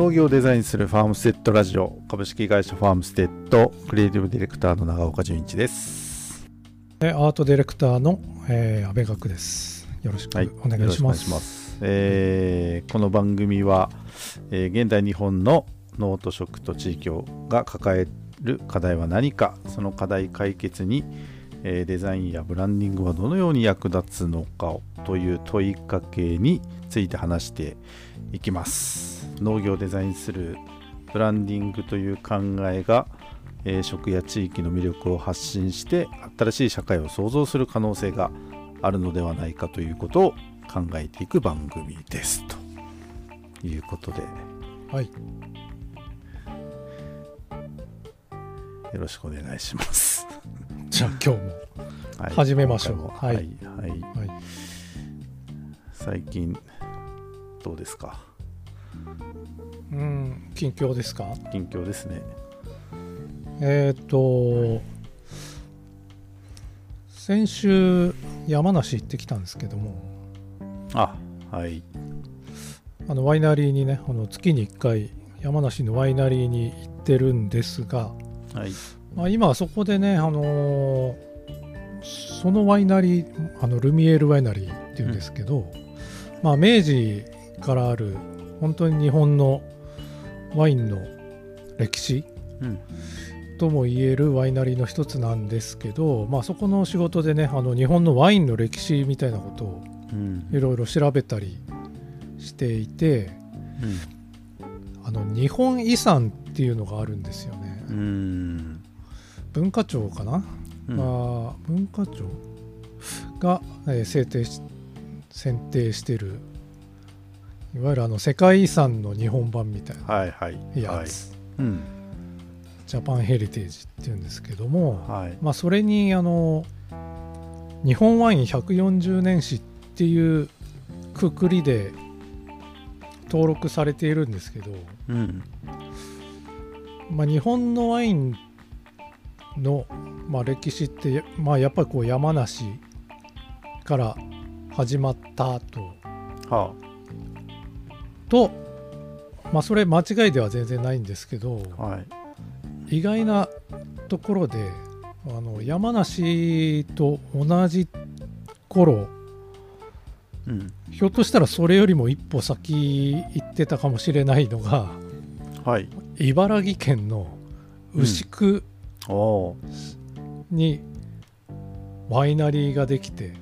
農業をデザインするファームステッドラジオ株式会社ファームステッドクリエイティブディレクターの長岡純一です。アートディレクターの、えー、安倍学です。よろしくお願いします。はい、ます。えー、この番組は、えー、現代日本の農と食と地域が抱える課題は何かその課題解決にえデザインやブランディングはどのように役立つのかという問いかけについて話していきます農業をデザインするブランディングという考えが、え食や地域の魅力を発信して新しい社会を創造する可能性があるのではないかということを考えていく番組です。ということで。はい。よろしくお願いします。じゃあ今日も。始めましょう。はい、はい、はい、最近どうですか？うん、近況ですか？近況ですね。えっ、ー、と先週山梨行ってきたんですけども。あ、はい。あのワイナリーにね、あの月に1回山梨のワイナリーに行ってるんですが、はい、まあ、今はそこでね、あのー、そのワイナリーあのルミエールワイナリーっていうんですけど、うん、まあ、明治からある本当に日本のワインの歴史、うん、とも言えるワイナリーの一つなんですけど、まあ、そこの仕事でねあの日本のワインの歴史みたいなことをいろいろ調べたりしていて、うん、あの日本遺産っていうのがあるんですよね。うん。文化庁かな、うん、まあ、文化庁が、えー、制定し選定してるいわゆるあの世界遺産の日本版みたいなやつ、はい。はい。うん、ジャパンヘリテージっていうんですけども、はい、まあ、それにあの日本ワイン140年史っていうくくりで登録されているんですけど、うん、まあ、日本のワインの、まあ、歴史って、まあ、やっぱりこう山梨から始まったと。はあ、と、まあ、それ間違いでは全然ないんですけど、はい、意外なところであの山梨と同じ頃、うん、ひょっとしたらそれよりも一歩先行ってたかもしれないのが、はい、茨城県の牛久にワイナリーができて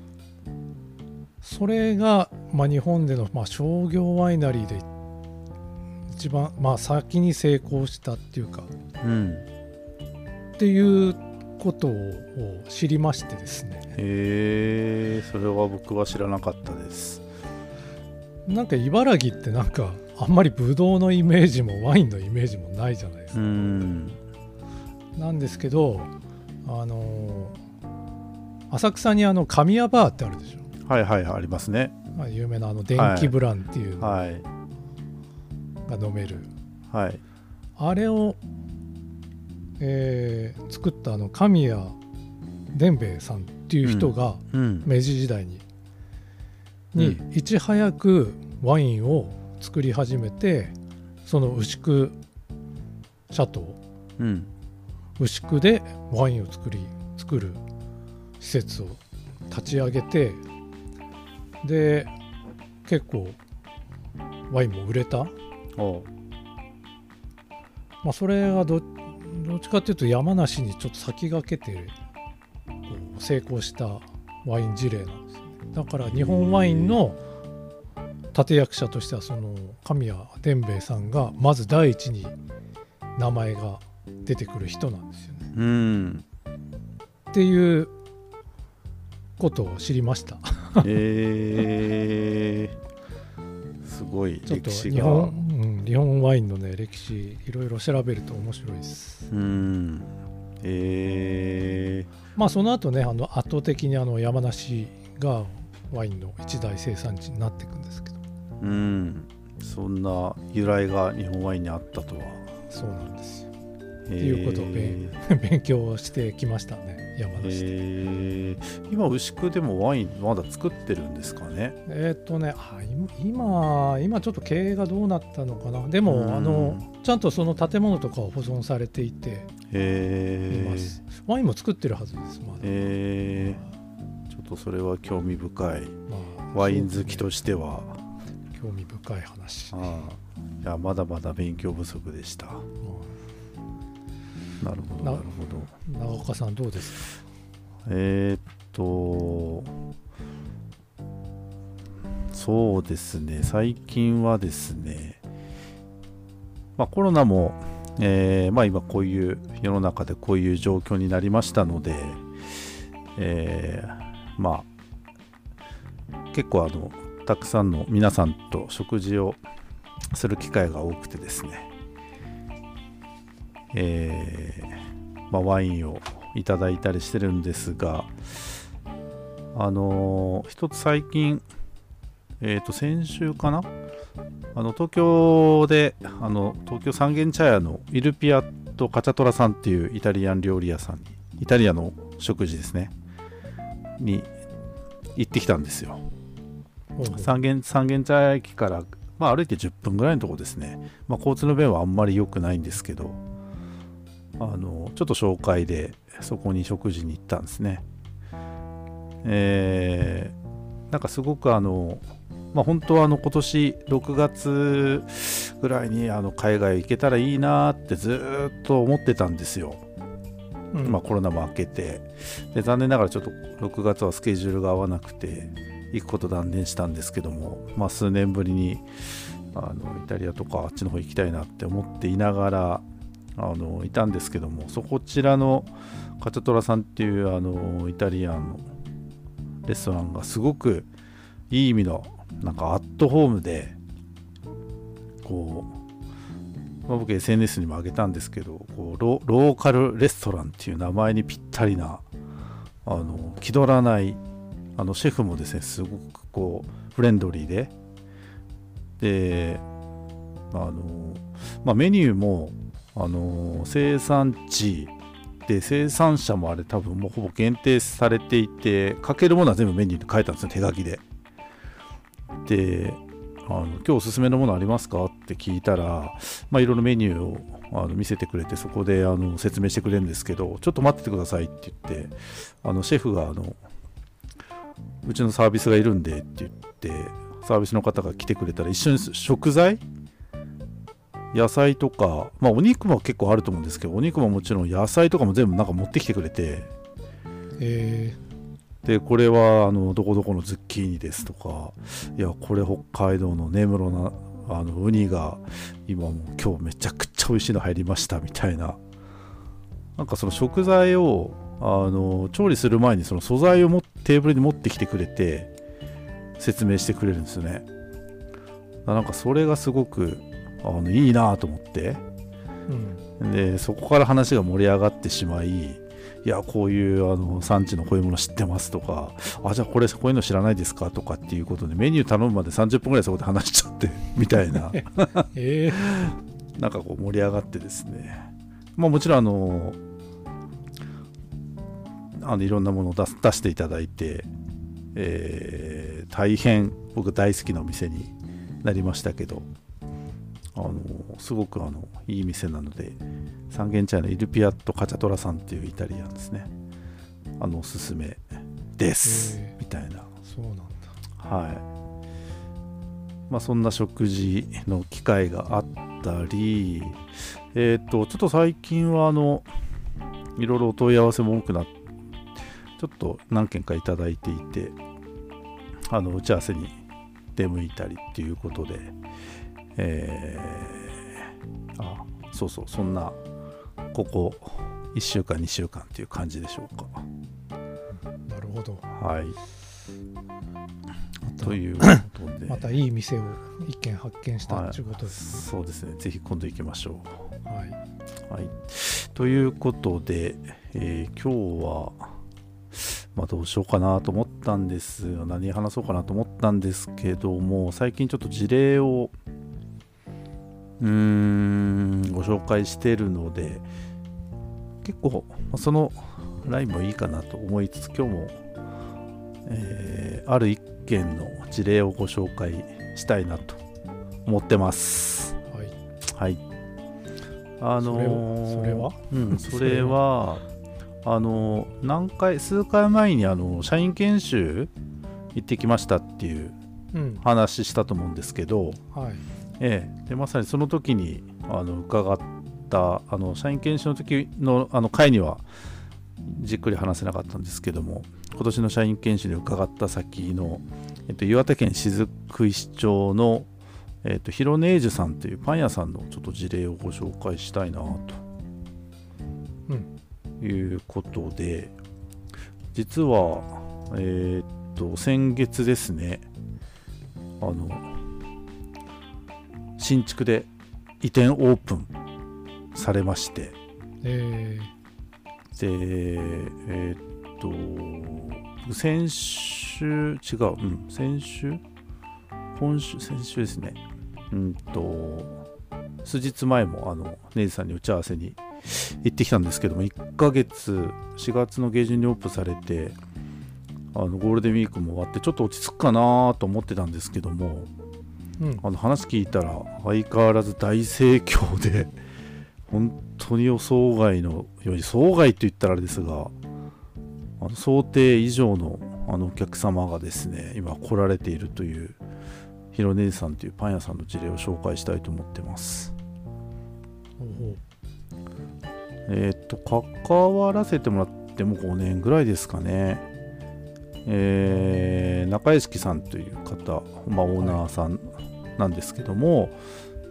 それが、まあ、日本での、まあ、商業ワイナリーで一番、まあ、先に成功したっていうか、うん、っていうことを知りましてですね。へえそれは僕は知らなかったです。なんか茨城ってなんかあんまりブドウのイメージもワインのイメージもないじゃないですか。なんですけどあの浅草にあの神谷バーってあるでしょはいはいありますね、まあ、有名なあの電気ブランっていうのが飲める、はい、あれを、えー、作ったあの神谷伝兵衛さんっていう人が、明治時代に、にいち早くワインを作り始めてその牛久シャトー、うん、牛久でワインを作り作る施設を立ち上げてで結構ワインも売れたまあ、それがどどっちかっていうと山梨にちょっと先駆けて成功したワイン事例なんですねだから日本ワインの立役者としてはその神谷伝兵衛さんがまず第一に名前が出てくる人なんですよね。うん、っていうことを知りました。えー、すごい歴史が。日本、うん、日本ワインのね歴史いろいろ調べると面白いです。うん。えー、まあその後ねあの圧倒的にあの山梨がワインの一大生産地になっていくんですけど。うん。そんな由来が日本ワインにあったとは。そうなんですよ。いうことを勉勉強してきましたね山梨で。えー。今牛久でもワインまだ作ってるんですかね？えーっとねあ今今ちょっと経営がどうなったのかな。でも、うん。あのちゃんとその建物とかは保存されていていえーます、ワインも作ってるはずですまだ、えー。ちょっとそれは興味深い。まあワイン好きとしては。興味深い話、いやまだまだ勉強不足でした。まなるほどななるほど。あ長岡さんどうですか？えーっとそうですね最近はですねまあコロナも、えーまあ今こういう世の中でこういう状況になりましたので、えーまあ結構あのたくさんの皆さんと食事をする機会が多くてですね、えーまあ、ワインをいただいたりしてるんですが、あのー一つ最近、えっ、と、先週かな？あの、東京で、あの、東京三軒茶屋のイルピアとカチャトラさんっていうイタリアン料理屋さんに、イタリアの食事ですね、に行ってきたんですよ。三軒三軒茶屋駅から、まあ、歩いて10分ぐらいのとこですね、まあ、交通の便はあんまり良くないんですけどあのちょっと紹介でそこに食事に行ったんですね。えーなんかすごくあのまあ本当はあの今年6月ぐらいにあの海外行けたらいいなーってずーっと思ってたんですよ。うん。まあ、コロナも明けて。で残念ながらちょっと6月はスケジュールが合わなくて行くこと断念したんですけども、まあ、数年ぶりにあのイタリアとかあっちの方行きたいなって思っていながらあのいたんですけどもそこちらのカチャトラさんっていうあのイタリアンのレストランがすごくいい意味のなんかアットホームでこうまあ、僕 SNS にも上げたんですけどこうローカルレストランっていう名前にぴったりなあの気取らないあのシェフもですねすごくこうフレンドリーでであの、まあ、メニューもあの生産地で生産者もあれ多分もうほぼ限定されていて書けるものは全部メニューに書いたんですよ手書きで。であの今日おすすめのものありますかって聞いたら、まあ、いろいろメニューをあの見せてくれてそこであの説明してくれるんですけどちょっと待っててくださいって言ってあのシェフがあのうちのサービスがいるんでって言ってサービスの方が来てくれたら一緒に食材野菜とか、まあ、お肉も結構あると思うんですけどお肉ももちろん野菜とかも全部なんか持ってきてくれて。えでこれはあのどこどこのズッキーニですとかいやこれ北海道の根室のあのウニが今もう今日めちゃくちゃ美味しいの入りましたみたいな。なんかその食材をあの調理する前にその素材をもテーブルに持ってきてくれて説明してくれるんですよね。なんかそれがすごくあのいいなと思って。ーうん。でそこから話が盛り上がってしまいいやこういうあの産地のこういうもの知ってますとかあじゃあこれこういうの知らないですかとかっていうことでメニュー頼むまで30分ぐらいそこで話しちゃって みたいな。えなんかこう盛り上がってですね。まあもちろんあのあのいろんなものを出す出していただいて、えー大変僕大好きなお店になりましたけどあのすごくあのいい店なので三軒茶屋のイルピアットカチャトラさんっていうイタリアンですね。あのおすすめです、へみたいな。そうなんだ。はい。まあそんな食事の機会があったり、えっ、と、ちょっと最近はあの、いろいろお問い合わせも多くなって、ちょっと何件かいただいていて、あの、打ち合わせに出向いたりっていうことで、えーあ、そうそう、そんな、ここ1週間、2週間っていう感じでしょうか。なるほどはい。ということで。またいい店を一軒発見したはいということですそうですね。ぜひ今度行きましょね、はい、う。はい。ということで、えー今日は、まあどうしようかなと思ったんですよ。何話そうかなと思ったんですけども、最近ちょっと事例を、うーん、ご紹介しているので、結構そのラインもいいかなと思いつつ今日も、えー、ある一件の事例をご紹介したいなと思ってます。はい、はい。あのーそれはうん、それは あのー何回数回前にあの社員研修行ってきましたっていううん。話したと思うんですけど、はいええ、でまさにその時にあの伺ったあの社員研修の時のあの会にはじっくり話せなかったんですけども今年の社員研修で伺った先の、えっと、岩手県雫石町の、えっと、ヒロネージュさんというパン屋さんのちょっと事例をご紹介したいなうん。ということで実はえっと先月ですねあの新築で移転オープンされまして。えでえーっと先週違う、うん、先週？今週先週ですね。うんと数日前もあのネイジさんに打ち合わせに行ってきたんですけども1ヶ月4月の下旬にオープンされてあのゴールデンウィークも終わってちょっと落ち着くかなと思ってたんですけどもーうん。あの話聞いたら相変わらず大盛況で 本当に予想外の予想外と言ったらあれですがあの想定以上のあのお客様がですね今来られているというヒロネジさんというパン屋さんの事例を紹介したいと思ってます。えーっと関わらせてもらっても5年ぐらいですかね。えー中屋敷さんという方、まあ、オーナーさんなんですけども、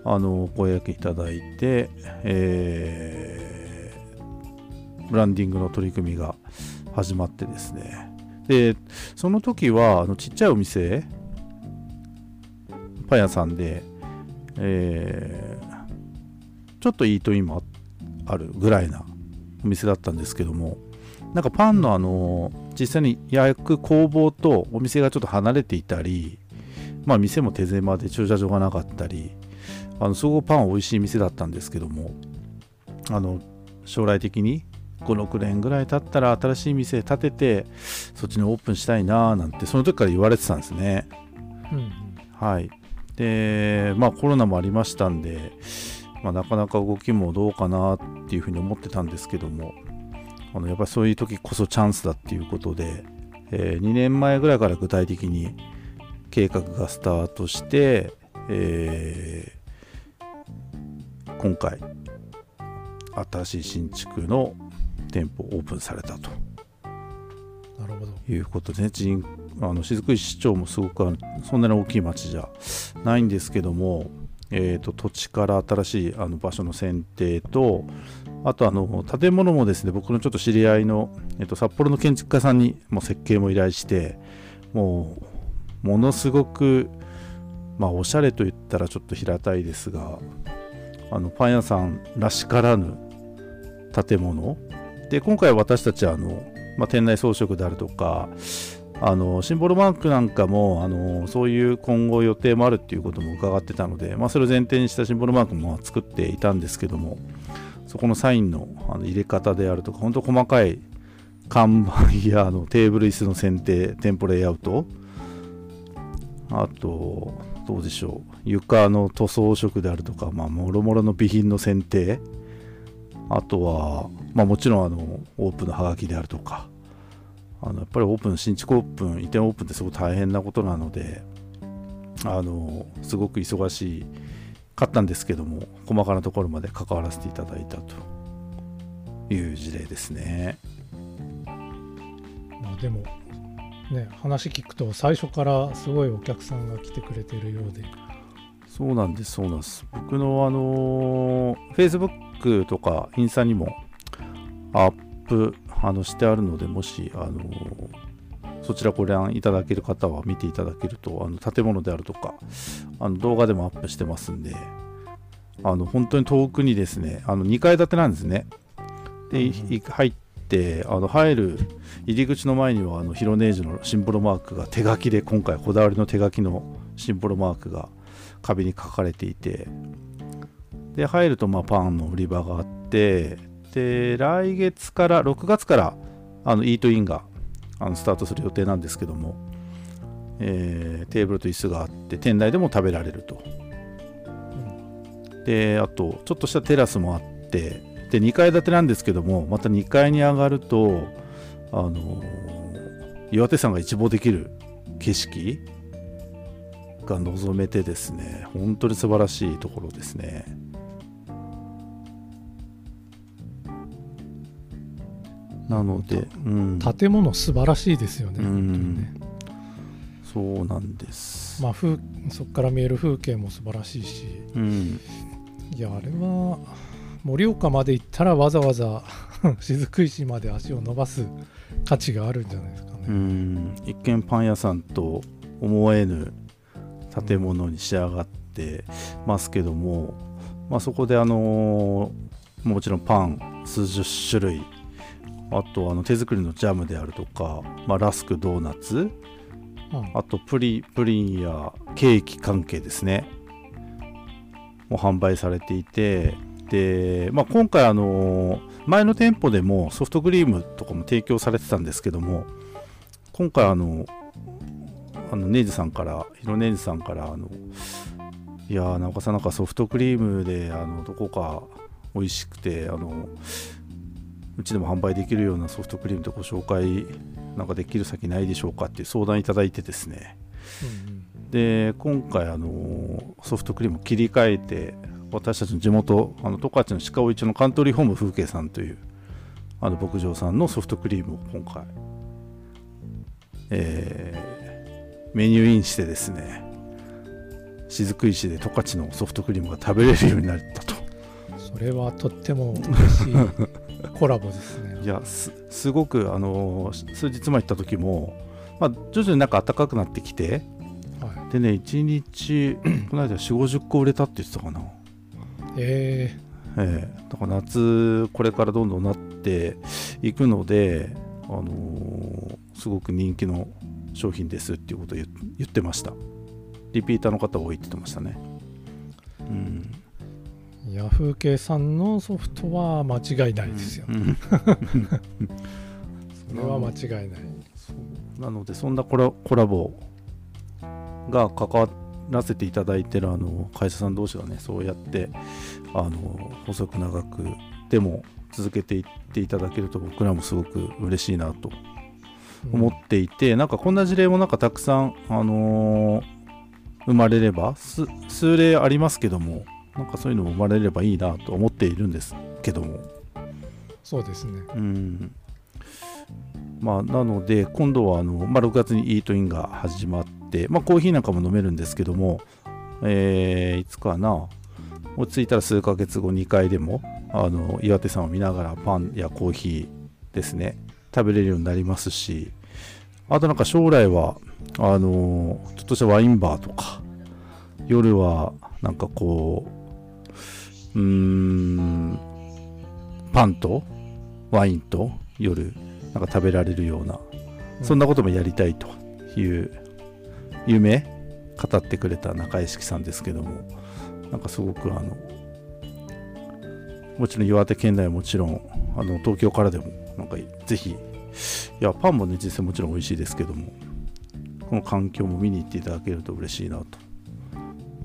あのご予約いただいて、えーブランディングの取り組みが始まってですね。でその時はあのちっちゃいお店パン屋さんで、えーちょっとイートインもああるぐらいなお店だったんですけどもなんかパンのあの実際に焼く工房とお店がちょっと離れていたりまあ店も手狭で駐車場がなかったりあのすごくパンは美味しい店だったんですけどもあの将来的に56年ぐらい経ったら新しい店建ててそっちにオープンしたいなーなんてその時から言われてたんですね。うんうん。はい。でまあコロナもありましたんで、まあ、なかなか動きもどうかなっていうふうに思ってたんですけどもあのやっぱりそういう時こそチャンスだっていうことで、え2年前ぐらいから具体的に計画がスタートして、えー今回新しい新築の店舗オープンされたと。なるほど。いうことでね人あの雫石市長もすごくそんなに大きい町じゃないんですけども、えー、と土地から新しいあの場所の選定とあとあの建物もですね僕のちょっと知り合いの、えー、と札幌の建築家さんにもう設計も依頼してもうものすごくまあおしゃれと言ったらちょっと平たいですがあのパン屋さんらしからぬ建物。で今回私たちはあの、まあ、店内装飾であるとかあのシンボルマークなんかもあのそういう今後予定もあるっていうことも伺ってたので、まあ、それを前提にしたシンボルマークも作っていたんですけどもそこのサインのあの入れ方であるとか本当細かい看板やあのテーブル椅子の選定店舗レイアウトあとどうでしょう。床の塗装色であるとか、ま、もろもろの備品の選定。あとは、まあ、もちろんあのオープンのハガキであるとか。あのやっぱりオープン新築オープン移転オープンってすごく大変なことなのであのすごく忙しかったんですけども細かなところまで関わらせていただいたという事例ですね。までもね話聞くと最初からすごいお客さんが来てくれてるようでそうなんです、そうなんです。僕のあのー、Facebook とかインスタにもアップあのしてあるので、もし、あのーそちらご覧いただける方は見ていただけると、あの建物であるとか、あの動画でもアップしてますんで、あの本当に遠くにですね、あの2階建てなんですね。で、いい入って、あの入る入り口の前にはあのヒロネージュのシンボルマークが手書きで今回こだわりの手書きのシンボルマークが壁に書かれていてで入るとまパンの売り場があってで来月から6月からあのイートインがあのスタートする予定なんですけども、えーテーブルと椅子があって店内でも食べられると。であとちょっとしたテラスもあってで2階建てなんですけどもまた2階に上がるとあのー岩手山が一望できる景色が望めてですね本当に素晴らしいところですね。なので、うん、建物素晴らしいですよね,、ね。そうなんです、まあ、風そこから見える風景も素晴らしいし。うん、いやあれは盛岡まで行ったらわざわざ 雫石まで足を伸ばす価値があるんじゃないですかね、うん。一見パン屋さんと思えぬ建物に仕上がってますけども、まあ、そこであのーもちろんパン数十種類あとあの手作りのジャムであるとか、まあ、ラスクドーナツうん。あとプリプリンやケーキ関係ですね。も販売されていてで、まあ、今回あの前の店舗でもソフトクリームとかも提供されてたんですけども今回あのあのネイジさんからヒロネイジさんからあのいやー中さんなんかソフトクリームであのどこか美味しくてあのうちでも販売できるようなソフトクリームでご紹介なんかできる先ないでしょうかっていう相談いただいてですね。うんで今回あのソフトクリームを切り替えて私たちの地元あの十勝の鹿尾一のカントリーホーム風景さんというあの牧場さんのソフトクリームを今回、えーメニューインしてですね雫石で十勝のソフトクリームが食べれるようになったと。うんそれはとっても嬉しい コラボですね。いやすすごくあの数日前行った時も、まあ、徐々になんか暖かくなってきてはい、でね1日 この間4 5 0個売れたって言ってたかなえええ。だから夏これからどんどんなっていくので、あのーすごく人気の商品ですっていうことを言言ってました。リピーターの方多いって言ってましたね。うん。ー、ヤフー系さんのソフトは間違いないですよ、うん。それは間違いない、なのでそんなコラコラボが関わらせていただいてるあの会社さん同士がねそうやってあの細く長くでも続けていっていただけると僕らもすごく嬉しいなと思っていて、なんかこんな事例もなんかたくさん、あのー生まれればす数例ありますけどもなんかそういうのも生まれればいいなと思っているんですけども。そうですね。うん。まあなので今度はあの、まあ、6月にイートインが始まって、まあ、コーヒーなんかも飲めるんですけども、えーいつかな落ち着いたら数ヶ月後2回でもあの岩手山を見ながらパンやコーヒーですね食べれるようになりますしあとなんか将来はあのちょっとしたワインバーとか夜はなんかこううーんパンとワインと夜なんか食べられるような、そんなこともやりたいという夢語ってくれた中井式さんですけどもなんかすごくあのもちろん岩手県内はもちろんあの東京からでもなんかぜひいやパンもね実際もちろん美味しいですけどもこの環境も見に行っていただけると嬉しいなと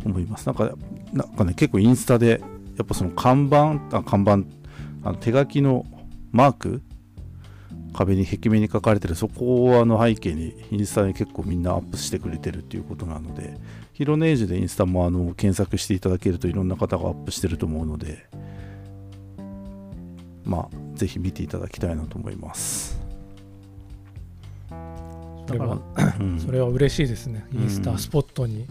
思います。なんかなんかね結構インスタでやっぱその看板あ看板あの手書きのマーク壁に壁面に書かれてる。そこをあの背景にインスタに結構みんなアップしてくれてるっていうことなのでヒロネージュでインスタもあの検索していただけるといろんな方がアップしてると思うのでまあぜひ見ていただきたいなと思います。それはうん。それは嬉しいですね、うんインスタスポットに、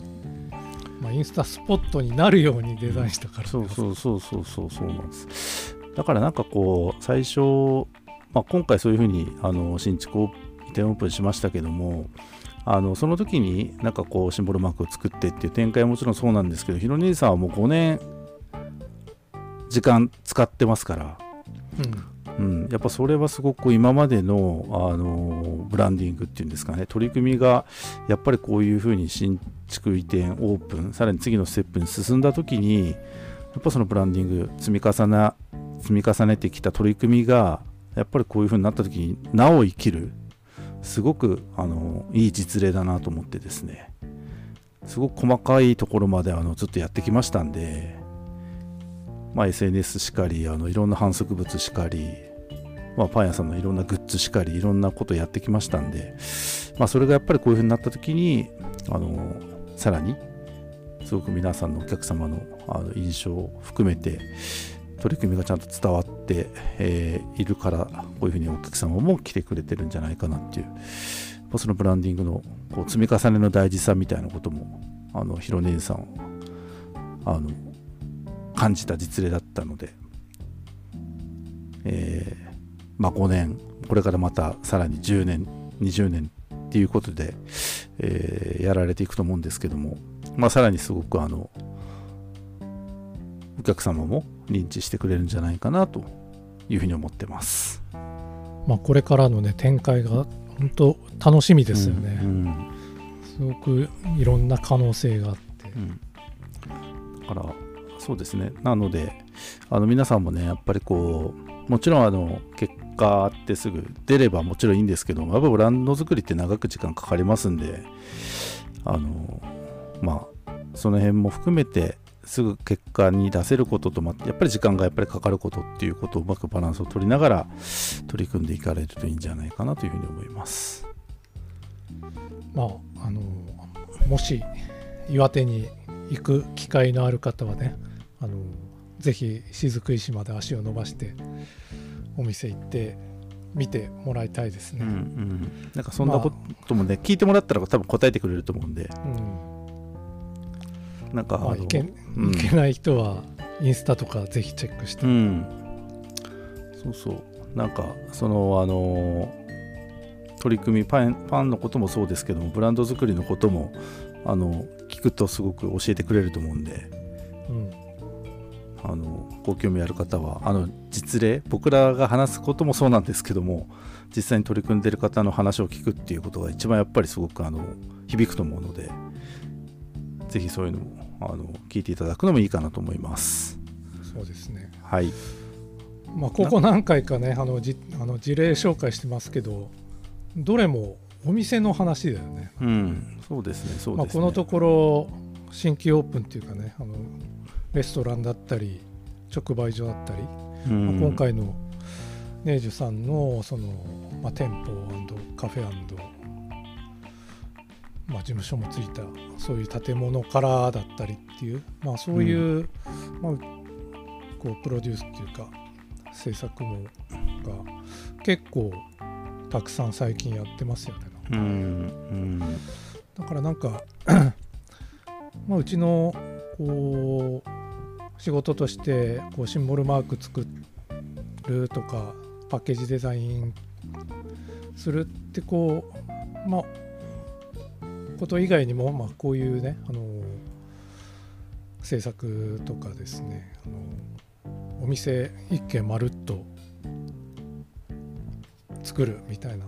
まあ、インスタスポットになるようにデザインしたから、そうそうそうそうそうそうなんです。だからなんかこう最初、まあ、今回そういうふうにあの新築を移転オープンしましたけどもあのその時になんかこうシンボルマークを作ってっていう展開はもちろんそうなんですけどヒロ兄さんはもう5年時間使ってますから、うん。うん、やっぱそれはすごく今までのあのブランディングっていうんですかね取り組みがやっぱりこういうふうに新築移転オープンさらに次のステップに進んだ時にやっぱそのブランディング積み重な積み重ねてきた取り組みがやっぱりこういう風になった時になお生きるすごくあのいい実例だなと思ってですね。すごく細かいところまであのずっとやってきましたんで、まあ、SNS しかりあのいろんな反則物しかり、まあ、パン屋さんのいろんなグッズしかりいろんなことやってきましたんで、まあ、それがやっぱりこういう風になった時にあのさらにすごく皆さんのお客様のあの印象を含めて取り組みがちゃんと伝わって、えー、いるからこういうふうにお客様も来てくれてるんじゃないかなっていう。そのブランディングのこう積み重ねの大事さみたいなこともあのヒロネさんあの感じた実例だったので、えー、まあ、5年これからまたさらに10年20年っていうことで、えー、やられていくと思うんですけども、まあ、さらにすごくあのお客様も認知してくれるんじゃないかなというふうに思ってます。まあ、これからのね展開が本当楽しみですよね、うんうん、すごくいろんな可能性があって、うん、だからそうですね。なのであの皆さんもねやっぱりこうもちろんあの結果ってすぐ出ればもちろんいいんですけどやっぱブランド作りって長く時間かかりますんであのまあその辺も含めてすぐ結果に出せることと、やっぱり時間がやっぱりかかることっていうことをうまくバランスを取りながら取り組んでいかれるといいんじゃないかなというふうに思います。まあ、あのもし岩手に行く機会のある方はねあのぜひ雫石まで足を伸ばしてお店行って見てもらいたいですね。うんうん、なんかそんなこともね、まあ、聞いてもらったら多分答えてくれると思うんで。うんなんか、まあ、いけうん、いけない人はインスタとかぜひチェックして、うん、そうそう。なんかそのあの取り組みパンパンのこともそうですけどもブランド作りのこともあの聞くとすごく教えてくれると思うんで、うん、あのご興味ある方はあの実例僕らが話すこともそうなんですけども実際に取り組んでる方の話を聞くっていうことが一番やっぱりすごくあの響くと思うのでぜひそういうのもあの聞いていただくのもいいかなと思います。そうですね。はい。まあここ何回かねあのじあの事例紹介してますけど、どれもお店の話だよね。うん、そうですね。そうですね。まあこのところ新規オープンっていうかね、あのレストランだったり直売所だったり、うん、まあ、今回のネージュさんのそのまあ店舗カフェまあ、事務所もついたそういう建物からだったりっていう、まあ、そういう、うん、まあ、こうプロデュースっていうか制作もが結構たくさん最近やってますよね。うんうん、だからなんか まあうちのこう仕事としてこうシンボルマーク作るとかパッケージデザインするってこうまあこと以外にも、まあ、こういうね、あの制作とかですね、あのお店一軒まるっと作るみたいな、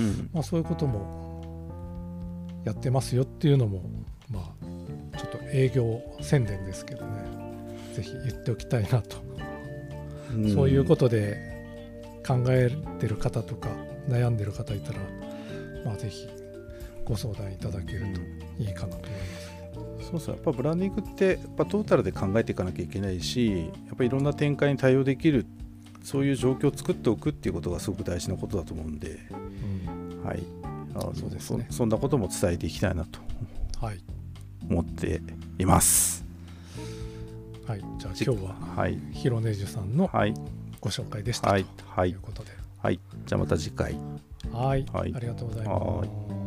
うん、まあ、そういうこともやってますよっていうのも、まあ、ちょっと営業宣伝ですけどねぜひ言っておきたいなと、うん、そういうことで考えてる方とか悩んでる方いたら、まあ、ぜひご相談いただけるといいかなと思います。そうそうやっぱブランディングってやっぱトータルで考えていかなきゃいけないしやっぱりいろんな展開に対応できるそういう状況を作っておくっていうことがすごく大事なことだと思うんで、うん、はい。あそうですね。そんなことも伝えていきたいなと思っています。はい、じゃあ今日は、はい、ヒロネジュさんのご紹介でした、はい、とい。うことで、はい、じゃあまた次回。はい、はい、ありがとうございます。